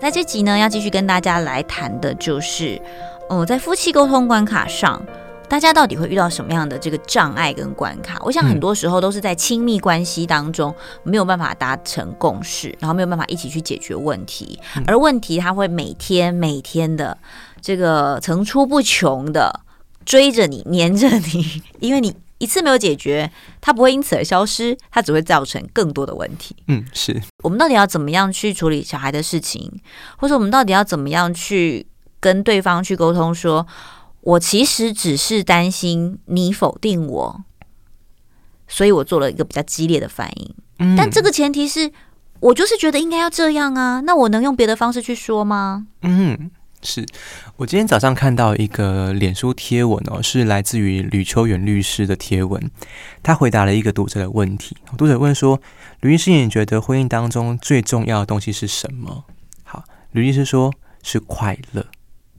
在这集呢，要继续跟大家来谈的就是，哦，在夫妻沟通关卡上，大家到底会遇到什么样的这个障碍跟关卡？我想很多时候都是在亲密关系当中没有办法达成共识，然后没有办法一起去解决问题，而问题它会每天每天的这个层出不穷的追着你、黏着你，因为你。一次没有解决，它不会因此而消失，它只会造成更多的问题。嗯，是我们到底要怎么样去处理小孩的事情，或者我们到底要怎么样去跟对方去沟通说，说我其实只是担心你否定我，所以我做了一个比较激烈的反应。嗯，但这个前提是我就是觉得应该要这样啊，那我能用别的方式去说吗？嗯。是我今天早上看到一个脸书贴文哦，是来自于吕秋远律师的贴文。他回答了一个读者的问题。读者问说：“吕律师，你觉得婚姻当中最重要的东西是什么？”好，吕律师说是快乐。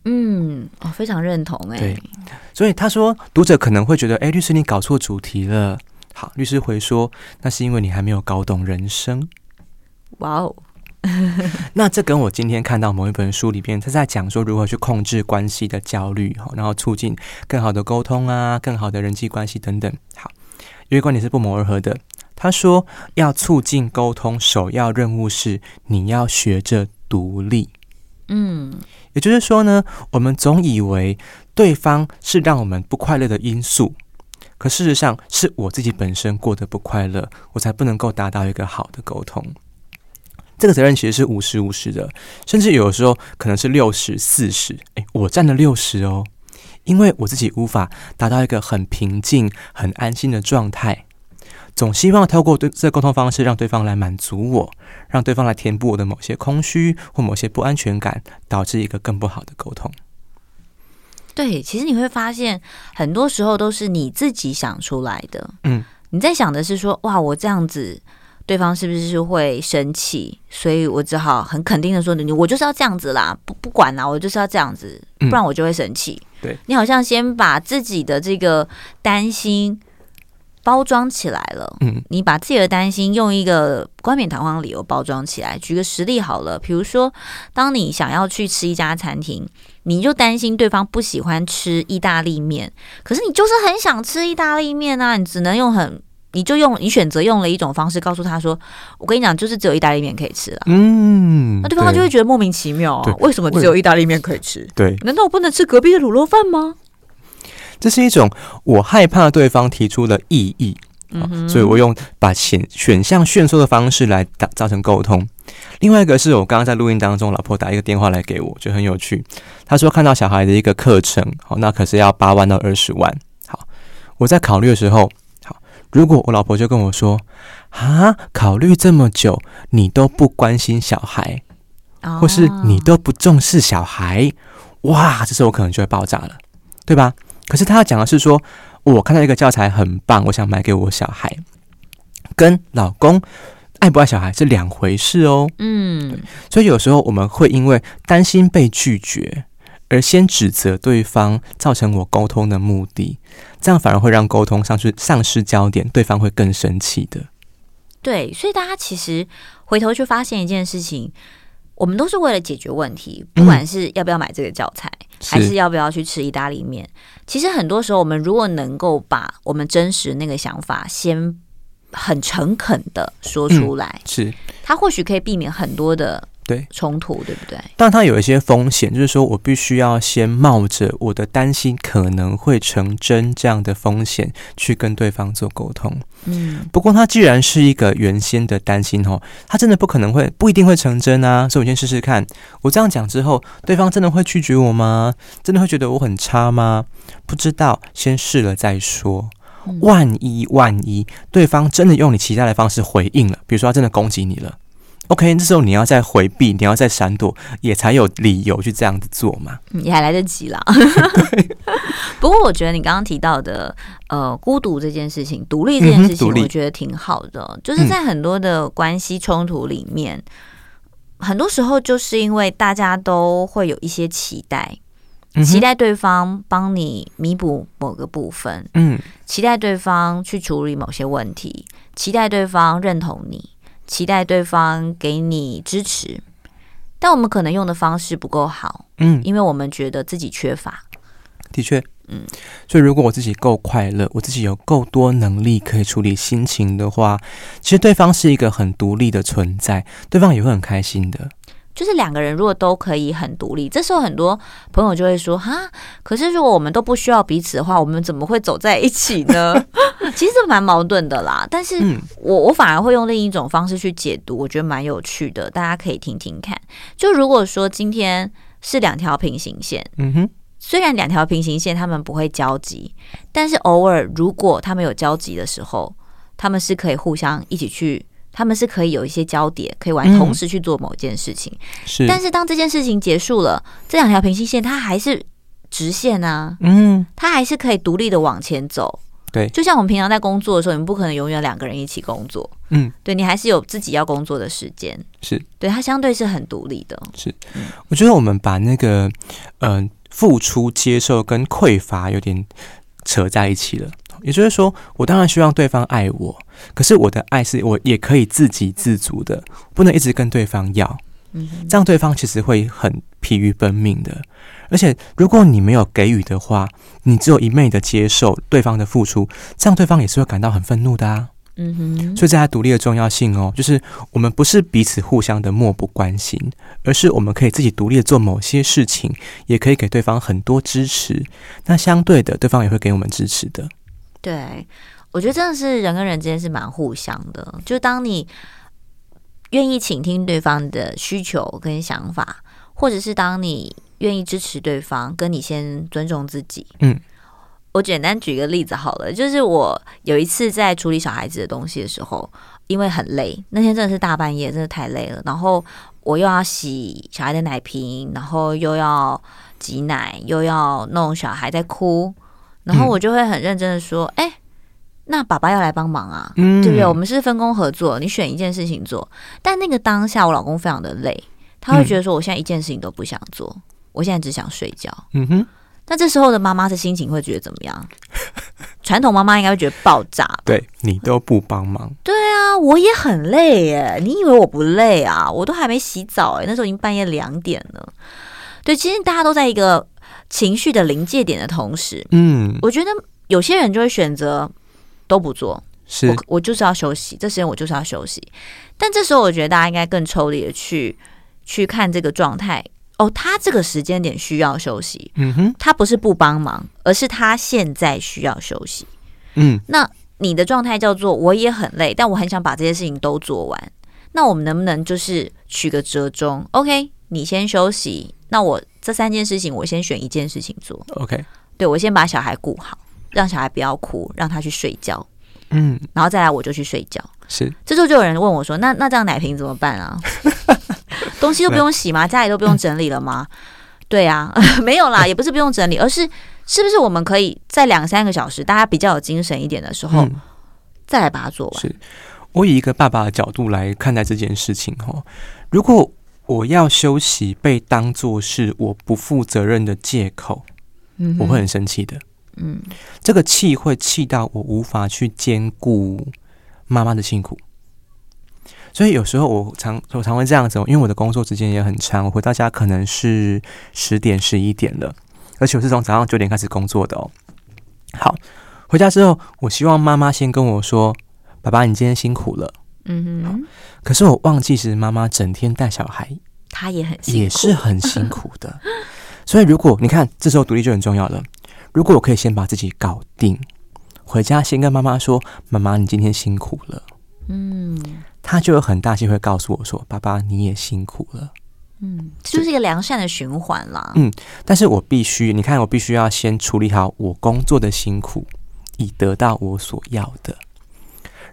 嗯，我、哦、非常认同哎。对，所以他说读者可能会觉得：“哎，律师你搞错主题了。”好，律师回说：“那是因为你还没有搞懂人生。”哇哦。那这跟我今天看到某一本书里边，他在讲说如何去控制关系的焦虑，然后促进更好的沟通啊，更好的人际关系等等。好，因为观点是不谋而合的。他说，要促进沟通，首要任务是你要学着独立。嗯，也就是说呢，我们总以为对方是让我们不快乐的因素，可事实上是我自己本身过得不快乐，我才不能够达到一个好的沟通。这个责任其实是五十五十的，甚至有的时候可能是六十四十。诶，我占了六十哦，因为我自己无法达到一个很平静、很安心的状态，总希望透过对这沟通方式，让对方来满足我，让对方来填补我的某些空虚或某些不安全感，导致一个更不好的沟通。对，其实你会发现，很多时候都是你自己想出来的。嗯，你在想的是说，哇，我这样子。对方是不是会生气？所以我只好很肯定的说：“你我就是要这样子啦，不不管啦，我就是要这样子，不然我就会生气。嗯”对，你好像先把自己的这个担心包装起来了。嗯，你把自己的担心用一个冠冕堂皇的理由包装起来。举个实例好了，比如说，当你想要去吃一家餐厅，你就担心对方不喜欢吃意大利面，可是你就是很想吃意大利面啊，你只能用很。你就用你选择用了一种方式告诉他说：“我跟你讲，就是只有意大利面可以吃了。”嗯，那对方就会觉得莫名其妙啊，为什么只有意大利面可以吃？对，难道我不能吃隔壁的卤肉饭吗？这是一种我害怕对方提出的异议，嗯，所以我用把选选项限缩的方式来打造成沟通。另外一个是我刚刚在录音当中，老婆打一个电话来给我，就很有趣。她说看到小孩的一个课程，好，那可是要八万到二十万。好，我在考虑的时候。如果我老婆就跟我说：“啊，考虑这么久，你都不关心小孩，或是你都不重视小孩，哇，这时候我可能就会爆炸了，对吧？可是他要讲的是说，我看到一个教材很棒，我想买给我小孩，跟老公爱不爱小孩是两回事哦。嗯，所以有时候我们会因为担心被拒绝。”而先指责对方，造成我沟通的目的，这样反而会让沟通上去丧失焦点，对方会更生气的。对，所以大家其实回头去发现一件事情，我们都是为了解决问题，不管是要不要买这个教材，嗯、还是要不要去吃意大利面。其实很多时候，我们如果能够把我们真实那个想法先很诚恳的说出来，嗯、是，他或许可以避免很多的。对冲突，对不对？但它有一些风险，就是说我必须要先冒着我的担心可能会成真这样的风险去跟对方做沟通。嗯，不过它既然是一个原先的担心哦，它真的不可能会不一定会成真啊。所以我先试试看，我这样讲之后，对方真的会拒绝我吗？真的会觉得我很差吗？不知道，先试了再说。万一万一对方真的用你期待的方式回应了，比如说他真的攻击你了。OK，这时候你要再回避，你要再闪躲，也才有理由去这样子做嘛。也还来得及啦。不过我觉得你刚刚提到的，呃，孤独这件事情，独立这件事情，我觉得挺好的。嗯、就是在很多的关系冲突里面，嗯、很多时候就是因为大家都会有一些期待，嗯、期待对方帮你弥补某个部分，嗯，期待对方去处理某些问题，期待对方认同你。期待对方给你支持，但我们可能用的方式不够好，嗯，因为我们觉得自己缺乏。的确，嗯，所以如果我自己够快乐，我自己有够多能力可以处理心情的话，其实对方是一个很独立的存在，对方也会很开心的。就是两个人如果都可以很独立，这时候很多朋友就会说：“哈，可是如果我们都不需要彼此的话，我们怎么会走在一起呢？” 其实这蛮矛盾的啦。但是我我反而会用另一种方式去解读，我觉得蛮有趣的，大家可以听听看。就如果说今天是两条平行线，嗯哼，虽然两条平行线他们不会交集，但是偶尔如果他们有交集的时候，他们是可以互相一起去。他们是可以有一些交叠，可以玩，同时去做某件事情。是，但是当这件事情结束了，这两条平行线它还是直线啊。嗯，它还是可以独立的往前走。对，就像我们平常在工作的时候，你们不可能永远两个人一起工作。嗯，对，你还是有自己要工作的时间。是，对，它相对是很独立的。是，我觉得我们把那个嗯、呃、付出、接受跟匮乏有点扯在一起了。也就是说，我当然希望对方爱我，可是我的爱是我也可以自给自足的，不能一直跟对方要。嗯，这样对方其实会很疲于奔命的。而且，如果你没有给予的话，你只有一昧的接受对方的付出，这样对方也是会感到很愤怒的啊。嗯哼。所以，在他独立的重要性哦，就是我们不是彼此互相的漠不关心，而是我们可以自己独立的做某些事情，也可以给对方很多支持。那相对的，对方也会给我们支持的。对，我觉得真的是人跟人之间是蛮互相的。就当你愿意倾听对方的需求跟想法，或者是当你愿意支持对方，跟你先尊重自己。嗯，我简单举个例子好了，就是我有一次在处理小孩子的东西的时候，因为很累，那天真的是大半夜，真的太累了。然后我又要洗小孩的奶瓶，然后又要挤奶，又要弄小孩在哭。然后我就会很认真的说：“哎、嗯，那爸爸要来帮忙啊，嗯、对不对？我们是分工合作，你选一件事情做。但那个当下，我老公非常的累，他会觉得说，我现在一件事情都不想做，嗯、我现在只想睡觉。嗯哼。那这时候的妈妈的心情会觉得怎么样？传统妈妈应该会觉得爆炸。对，你都不帮忙。对啊，我也很累耶。你以为我不累啊？我都还没洗澡哎，那时候已经半夜两点了。对，其实大家都在一个。”情绪的临界点的同时，嗯，我觉得有些人就会选择都不做，是我我就是要休息，这时间我就是要休息。但这时候，我觉得大家应该更抽离的去去看这个状态。哦，他这个时间点需要休息，嗯哼，他不是不帮忙，而是他现在需要休息。嗯，那你的状态叫做我也很累，但我很想把这些事情都做完。那我们能不能就是取个折中？OK，你先休息，那我。这三件事情，我先选一件事情做。OK，对，我先把小孩顾好，让小孩不要哭，让他去睡觉。嗯，然后再来我就去睡觉。是，这时候就有人问我说：“那那这样奶瓶怎么办啊？东西都不用洗吗？家里都不用整理了吗？” 对啊，没有啦，也不是不用整理，而是是不是我们可以在两三个小时，大家比较有精神一点的时候，嗯、再来把它做完。是我以一个爸爸的角度来看待这件事情哈，如果。我要休息被当作是我不负责任的借口，嗯，我会很生气的。嗯，这个气会气到我无法去兼顾妈妈的辛苦，所以有时候我常我常会这样子，因为我的工作时间也很长，我回到家可能是十点十一点了，而且我是从早上九点开始工作的哦。好，回家之后，我希望妈妈先跟我说：“爸爸，你今天辛苦了。”嗯哼，可是我忘记，其实妈妈整天带小孩，她也很辛苦，也是很辛苦的。所以，如果你看这时候独立就很重要了。如果我可以先把自己搞定，回家先跟妈妈说：“妈妈，你今天辛苦了。”嗯，她就有很大机会告诉我说：“爸爸，你也辛苦了。”嗯，就是一个良善的循环啦。嗯，但是我必须，你看，我必须要先处理好我工作的辛苦，以得到我所要的。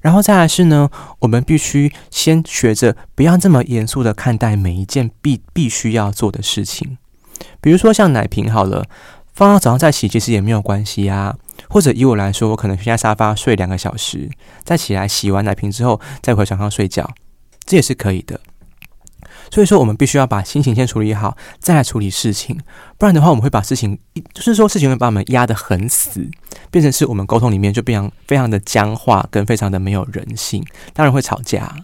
然后再来是呢，我们必须先学着不要这么严肃的看待每一件必必须要做的事情。比如说像奶瓶好了，放到早上再洗其实也没有关系啊。或者以我来说，我可能先在沙发睡两个小时，再起来洗完奶瓶之后再回床上睡觉，这也是可以的。所以说，我们必须要把心情先处理好，再来处理事情。不然的话，我们会把事情，就是说事情会把我们压得很死，变成是我们沟通里面就变成非常的僵化，跟非常的没有人性，当然会吵架。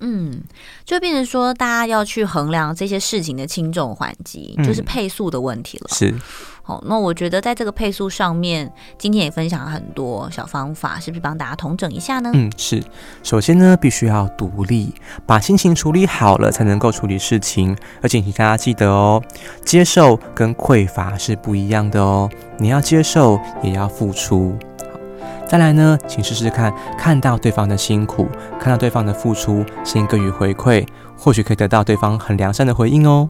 嗯，就变成说，大家要去衡量这些事情的轻重缓急，就是配速的问题了。嗯、是，好，那我觉得在这个配速上面，今天也分享了很多小方法，是不是帮大家统整一下呢？嗯，是。首先呢，必须要独立，把心情处理好了，才能够处理事情。而且，请大家记得哦，接受跟匮乏是不一样的哦。你要接受，也要付出。再来呢，请试试看，看到对方的辛苦，看到对方的付出，先给予回馈，或许可以得到对方很良善的回应哦。